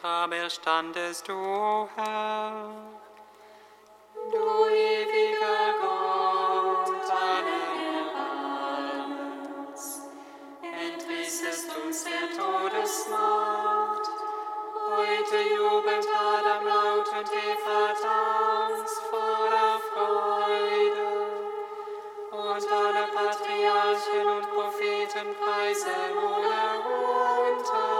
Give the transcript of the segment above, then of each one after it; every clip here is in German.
Grab erstandest du, Herr. Du ewiger Gott, allen Erbarmens, entrissest uns der Todesmacht. Heute jubelt Adam laut und Eva tanzt voller Freude. Und alle Patriarchen und Propheten preisen ohne Unterlass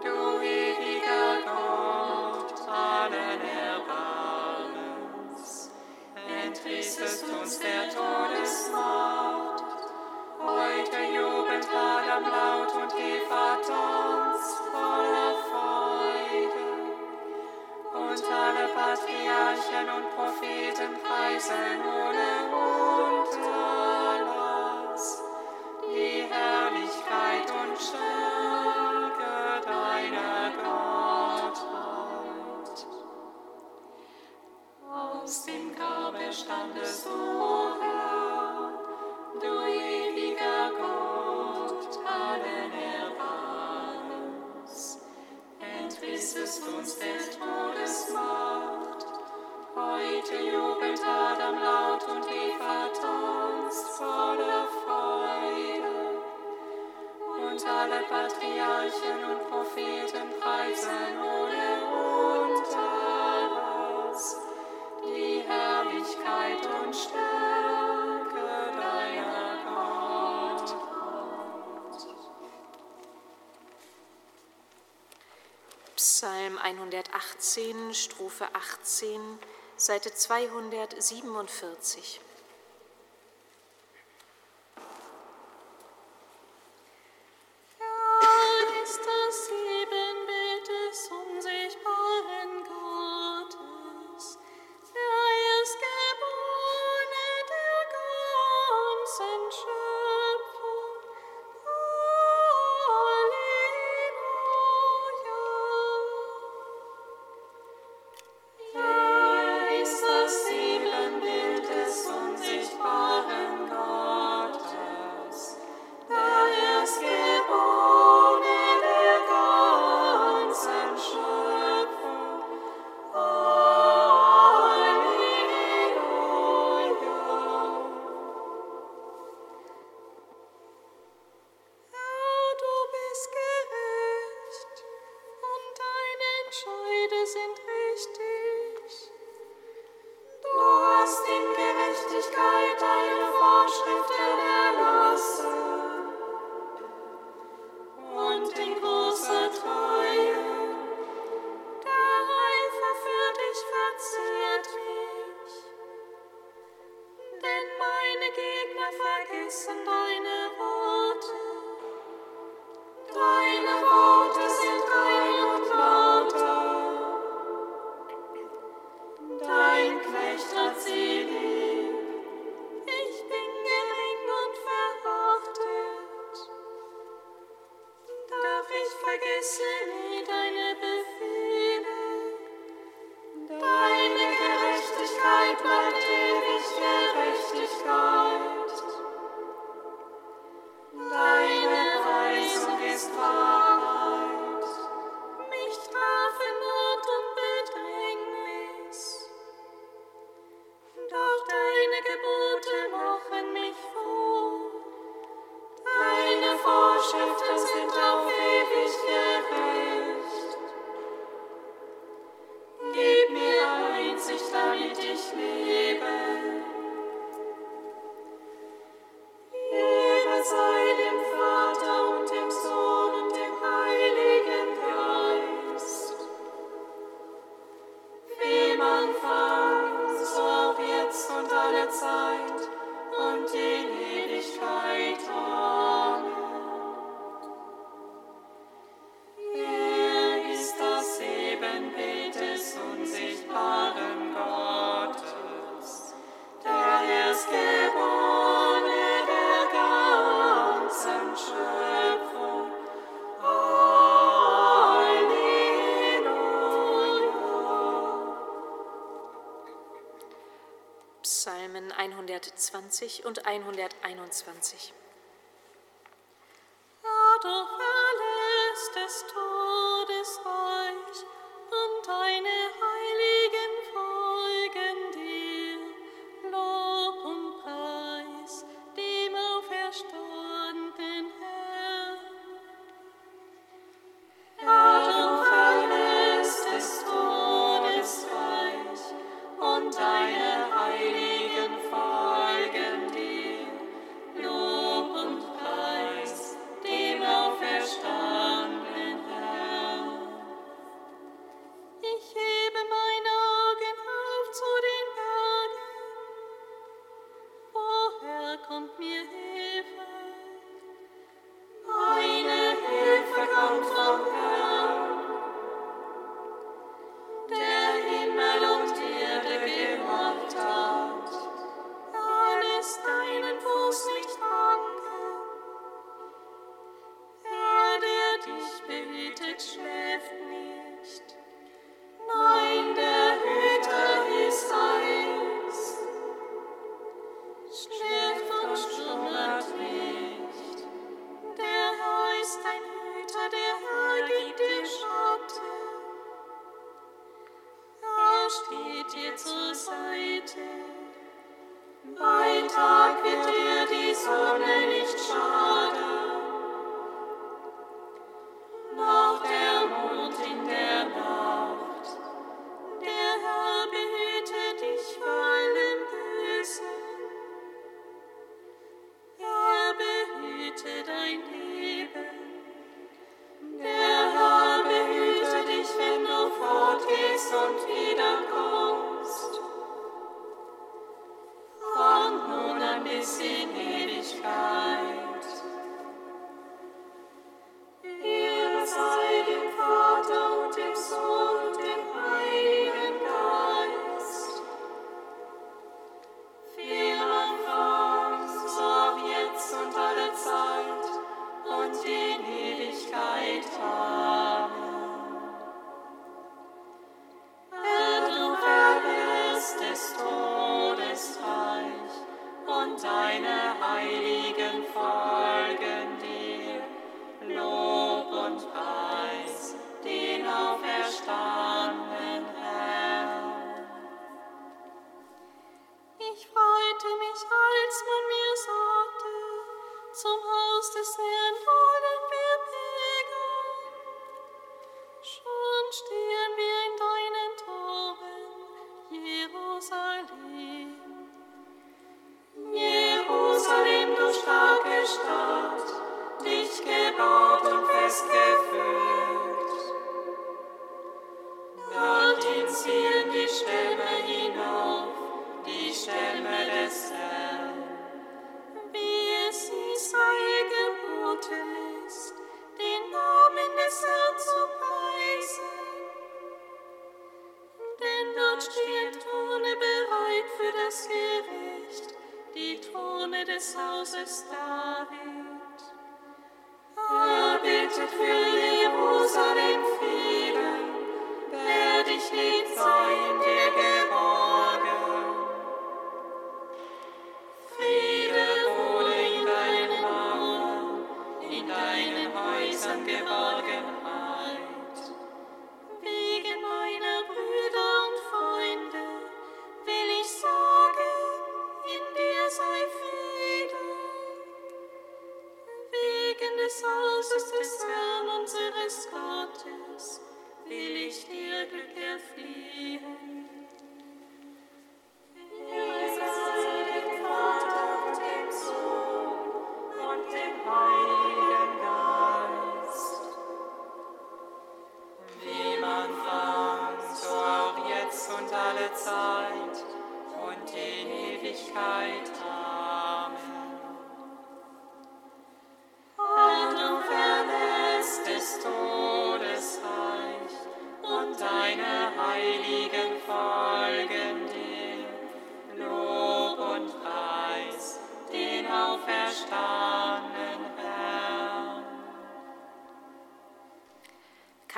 Du, ewiger Gott, allen Erbarmens. Entrissest uns der Todesmacht. Heute jubelt Adam laut und Eva tanzt voller Freude. Und alle Patriarchen und Propheten preisen ohne Unterlass Entrissest uns der Todesmacht. Heute jubelt Adam laut alle Patriarchen und Propheten preisen ohne Unterlass die Herrlichkeit und Stärke deiner Gottheit. Psalm 118, Strophe 18, Seite 247. Schriften sind auf ewig gerecht. Gib mir Einsicht, damit ich lebe. Psalmen 120 und 121.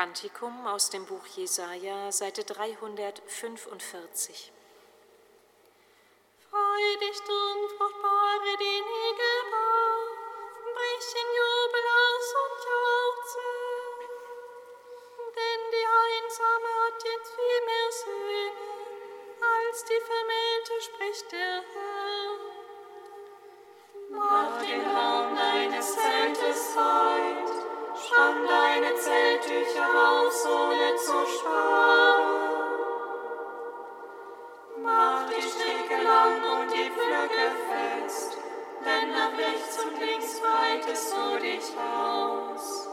Kantikum aus dem Buch Jesaja, Seite 345. Freu dich, du Unfruchtbare, die breitest du dich aus.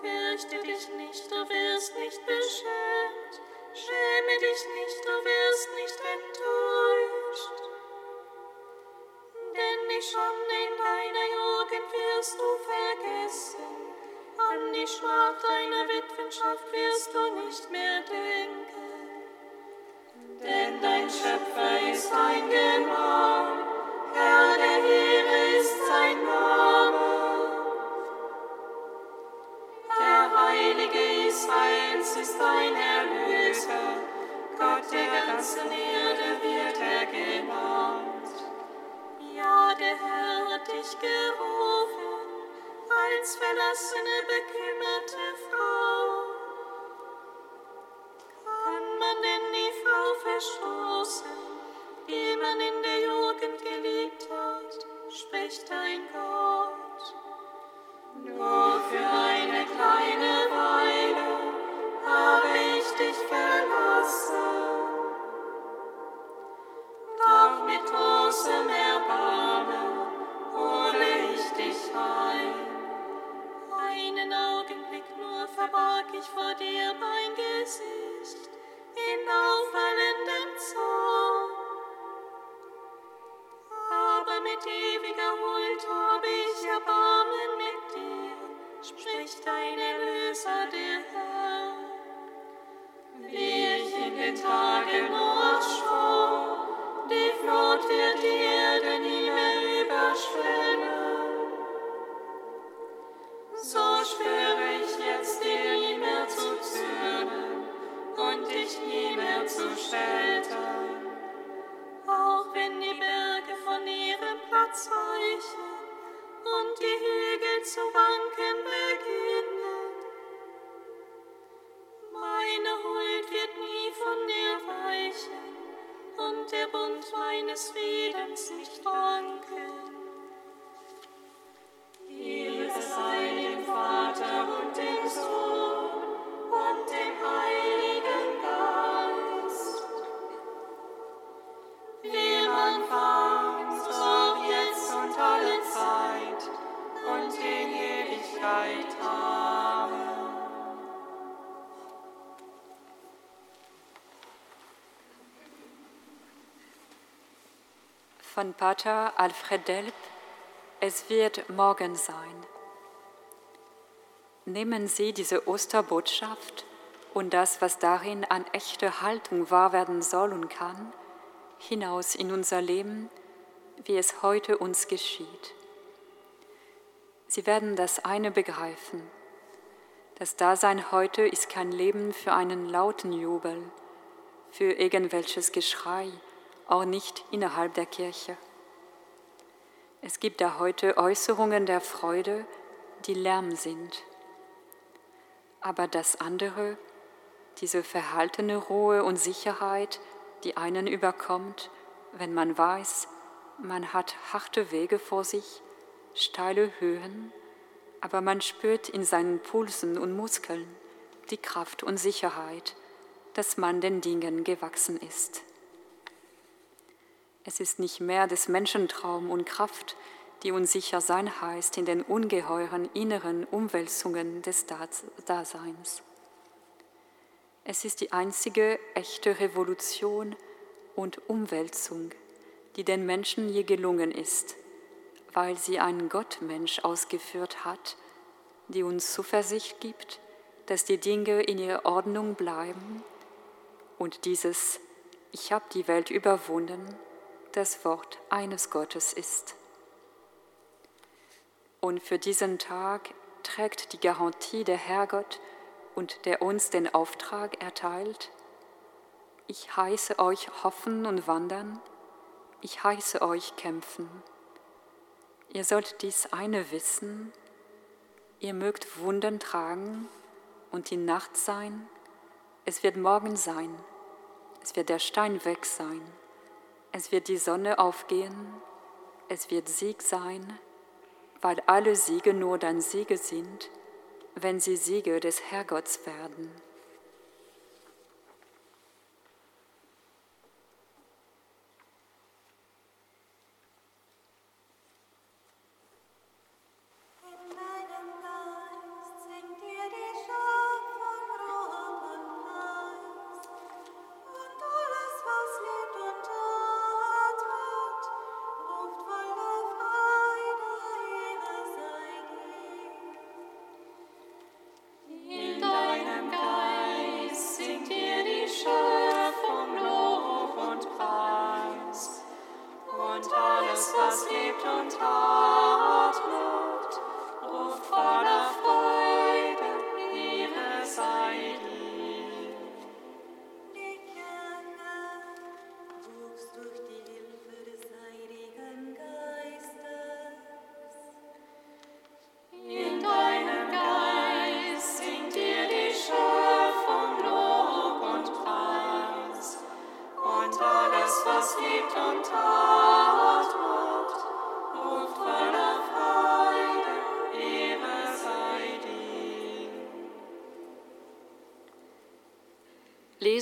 Fürchte dich nicht, du wirst nicht beschämt, schäme dich nicht, du wirst nicht enttäuscht. Denn die Schande in deiner Jugend wirst du vergessen, an die Schmach deiner Witwenschaft wirst du nicht mehr denken. Denn dein Schöpfer ist dein Gemahl, Herr der Heere ist sein Name. Israels ist dein Erlöser, Gott der ganzen Erde wird er genannt. Ja, der Herr hat dich gerufen, als verlassene, bekümmerte Frau. Kann man denn die Frau verstoßen, die man in der Jugend geliebt hat, spricht dein Pater Alfred Delp Es wird morgen sein. Nehmen Sie diese Osterbotschaft und das, was darin an echter Haltung wahr werden soll und kann, hinaus in unser Leben wie es heute uns geschieht. Sie werden das eine begreifen. Das Dasein heute ist kein Leben für einen lauten Jubel, für irgendwelches Geschrei, auch nicht innerhalb der Kirche. Es gibt da heute Äußerungen der Freude, die Lärm sind. Aber das andere, diese verhaltene Ruhe und Sicherheit, die einen überkommt, wenn man weiß, man hat harte Wege vor sich, steile Höhen, aber man spürt in seinen Pulsen und Muskeln die Kraft und Sicherheit, dass man den Dingen gewachsen ist. Es ist nicht mehr des Menschen Traum und Kraft, die uns sicher sein heißt in den ungeheuren inneren Umwälzungen des Daseins. Es ist die einzige echte Revolution und Umwälzung, die den Menschen je gelungen ist, weil sie ein Gottmensch ausgeführt hat, die uns Zuversicht gibt, dass die Dinge in ihrer Ordnung bleiben und dieses Ich habe die Welt überwunden das Wort eines Gottes ist. Und für diesen Tag trägt die Garantie der Herrgott und der uns den Auftrag erteilt, ich heiße euch hoffen und wandern, ich heiße euch kämpfen. Ihr sollt dies eine wissen, ihr mögt Wunden tragen und die Nacht sein, es wird morgen sein, es wird der Stein weg sein, es wird die Sonne aufgehen, es wird Sieg sein, weil alle Siege nur dann Siege sind, wenn sie Siege des Herrgotts werden.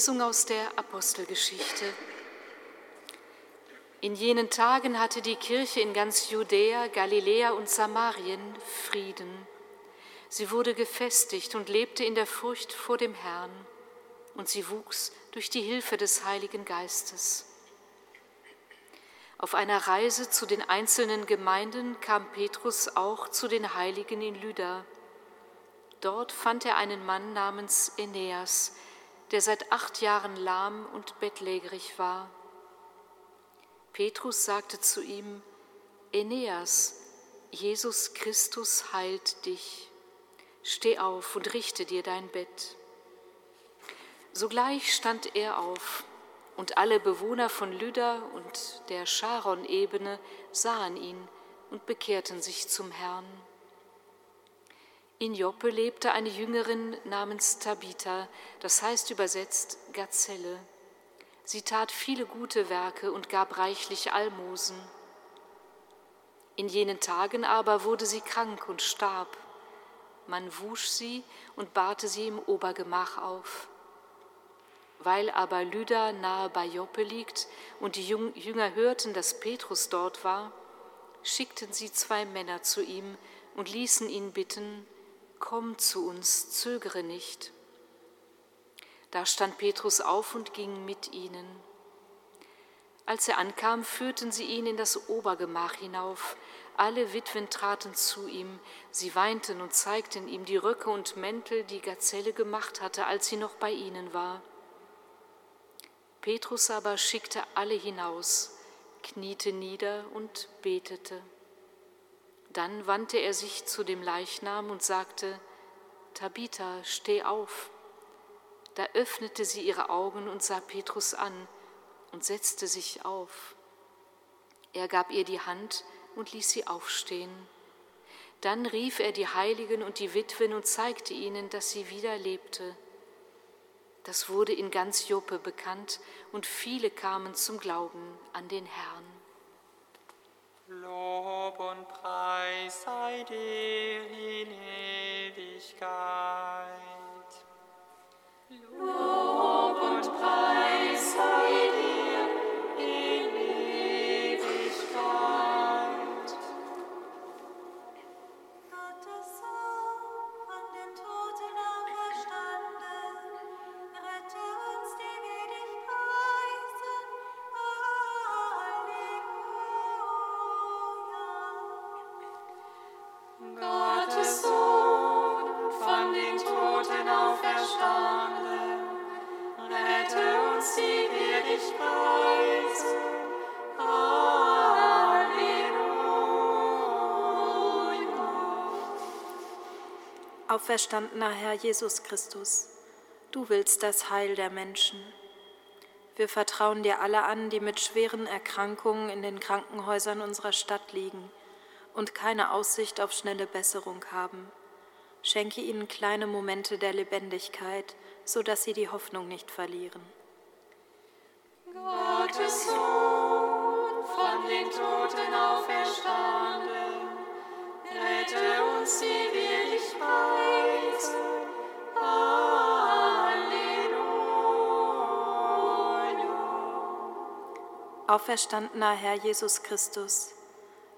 Lesung aus der Apostelgeschichte. In jenen Tagen hatte die Kirche in ganz Judäa, Galiläa und Samarien Frieden. Sie wurde gefestigt und lebte in der Furcht vor dem Herrn, und sie wuchs durch die Hilfe des Heiligen Geistes. Auf einer Reise zu den einzelnen Gemeinden kam Petrus auch zu den Heiligen in Lydda. Dort fand er einen Mann namens Aeneas, der seit acht Jahren lahm und bettlägerig war. Petrus sagte zu ihm, Aeneas, Jesus Christus heilt dich. Steh auf und richte dir dein Bett. Sogleich stand er auf, und alle Bewohner von Lydda und der Charon-Ebene sahen ihn und bekehrten sich zum Herrn. In Joppe lebte eine Jüngerin namens Tabitha, das heißt übersetzt Gazelle. Sie tat viele gute Werke und gab reichlich Almosen. In jenen Tagen aber wurde sie krank und starb. Man wusch sie und bahrte sie im Obergemach auf. Weil aber Lydda nahe bei Joppe liegt und die Jünger hörten, dass Petrus dort war, schickten sie zwei Männer zu ihm und ließen ihn bitten, komm zu uns, zögere nicht. Da stand Petrus auf und ging mit ihnen. Als er ankam, führten sie ihn in das Obergemach hinauf. Alle Witwen traten zu ihm, sie weinten und zeigten ihm die Röcke und Mäntel, die Gazelle gemacht hatte, als sie noch bei ihnen war. Petrus aber schickte alle hinaus, kniete nieder und betete. Dann wandte er sich zu dem Leichnam und sagte, Tabitha, steh auf. Da öffnete sie ihre Augen und sah Petrus an und setzte sich auf. Er gab ihr die Hand und ließ sie aufstehen. Dann rief er die Heiligen und die Witwen und zeigte ihnen, dass sie wieder lebte. Das wurde in ganz Joppe bekannt und viele kamen zum Glauben an den Herrn. Lob und Preis sei dir in Ewigkeit. Lob und Preis Auferstandener Herr Jesus Christus, du willst das Heil der Menschen. Wir vertrauen dir alle an, die mit schweren Erkrankungen in den Krankenhäusern unserer Stadt liegen und keine Aussicht auf schnelle Besserung haben. Schenke ihnen kleine Momente der Lebendigkeit, so dass sie die Hoffnung nicht verlieren. Gottes Sohn, von den Toten auferstanden, Auferstandener Herr Jesus Christus,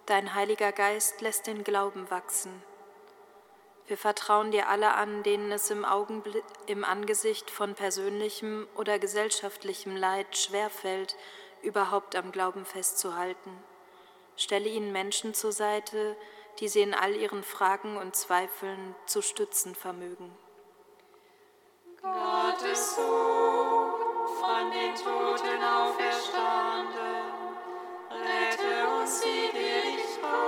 dein Heiliger Geist lässt den Glauben wachsen. Wir vertrauen dir alle an, denen es im, Augenblick, im Angesicht von persönlichem oder gesellschaftlichem Leid schwerfällt, überhaupt am Glauben festzuhalten. Stelle ihnen Menschen zur Seite, die sie in all ihren Fragen und Zweifeln zu stützen vermögen. Gottes Sohn, von den Toten auferstanden, rette uns, die wir dich preisen.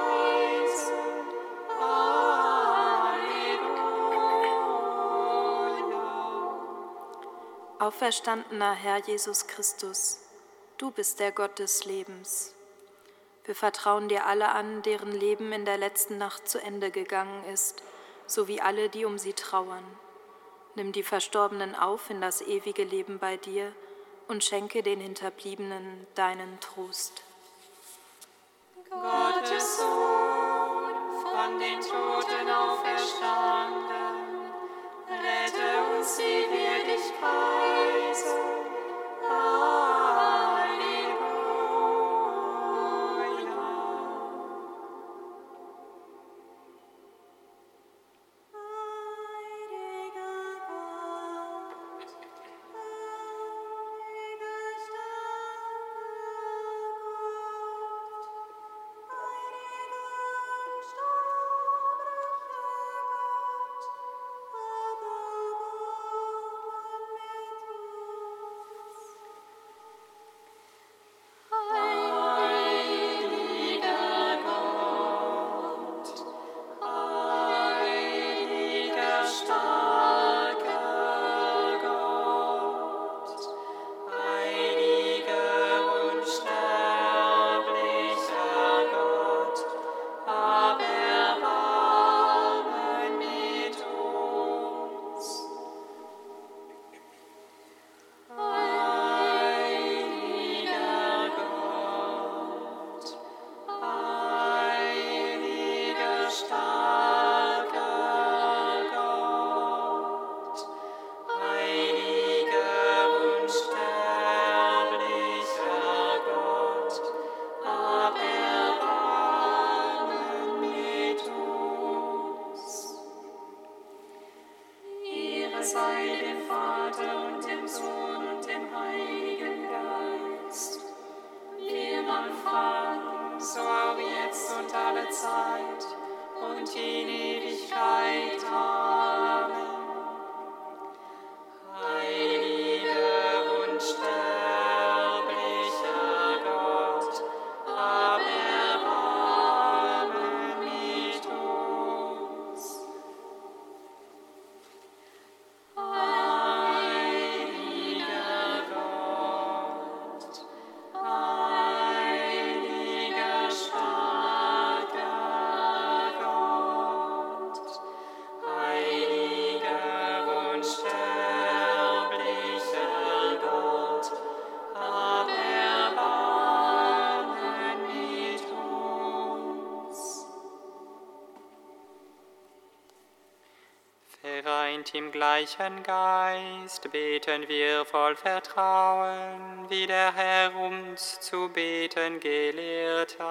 Auferstandener Herr Jesus Christus, du bist der Gott des Lebens. Wir vertrauen dir alle an, deren Leben in der letzten Nacht zu Ende gegangen ist, sowie alle, die um sie trauern. Nimm die Verstorbenen auf in das ewige Leben bei dir und schenke den Hinterbliebenen deinen Trost. Gottes Sohn, von den Toten auferstanden, rette uns, die wir dich preisen. Gleichen Geist, beten wir voll Vertrauen, wie der Herr uns zu beten gelehrt hat.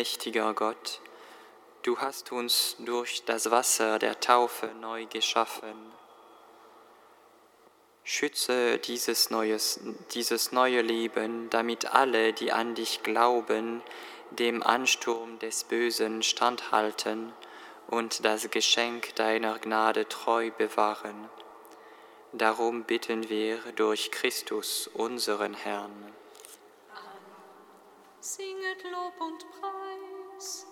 Allmächtiger Gott, du hast uns durch das Wasser der Taufe neu geschaffen. Schütze dieses, neues, dieses neue Leben, damit alle, die an dich glauben, dem Ansturm des Bösen standhalten und das Geschenk deiner Gnade treu bewahren. Darum bitten wir durch Christus, unseren Herrn. Singet Lob und Preis. us.